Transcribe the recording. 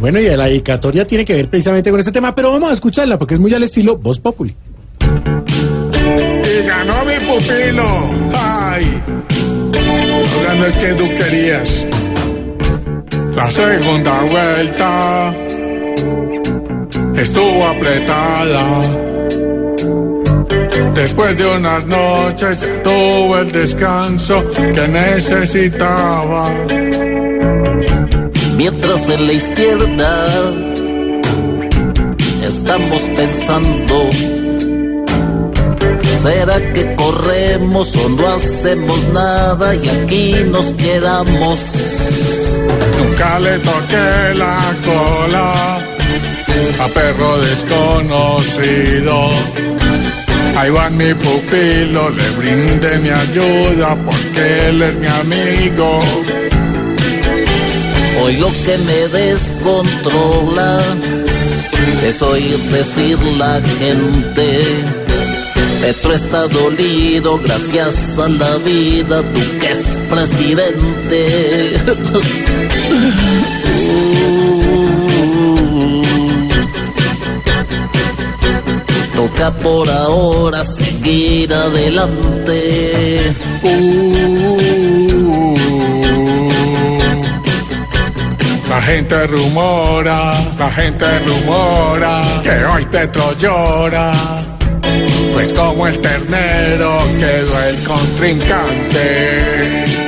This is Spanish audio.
Bueno, y la dedicatoria tiene que ver precisamente con este tema, pero vamos a escucharla porque es muy al estilo Voz Populi. Y ganó mi pupilo. ¡Ay! No ganó el que tú querías. La segunda vuelta estuvo apretada. Después de unas noches ya tuve el descanso que necesitaba. Mientras en la izquierda estamos pensando, ¿será que corremos o no hacemos nada y aquí nos quedamos? Nunca le toqué la cola a perro desconocido. Ahí va mi pupilo, le brinde mi ayuda porque él es mi amigo. Hoy lo que me descontrola es oír decir la gente. Petro está dolido gracias a la vida, tú que es presidente. Toca por ahora seguir adelante. Uh, la gente rumora, la gente rumora que hoy Petro llora. Pues como el ternero quedó el contrincante.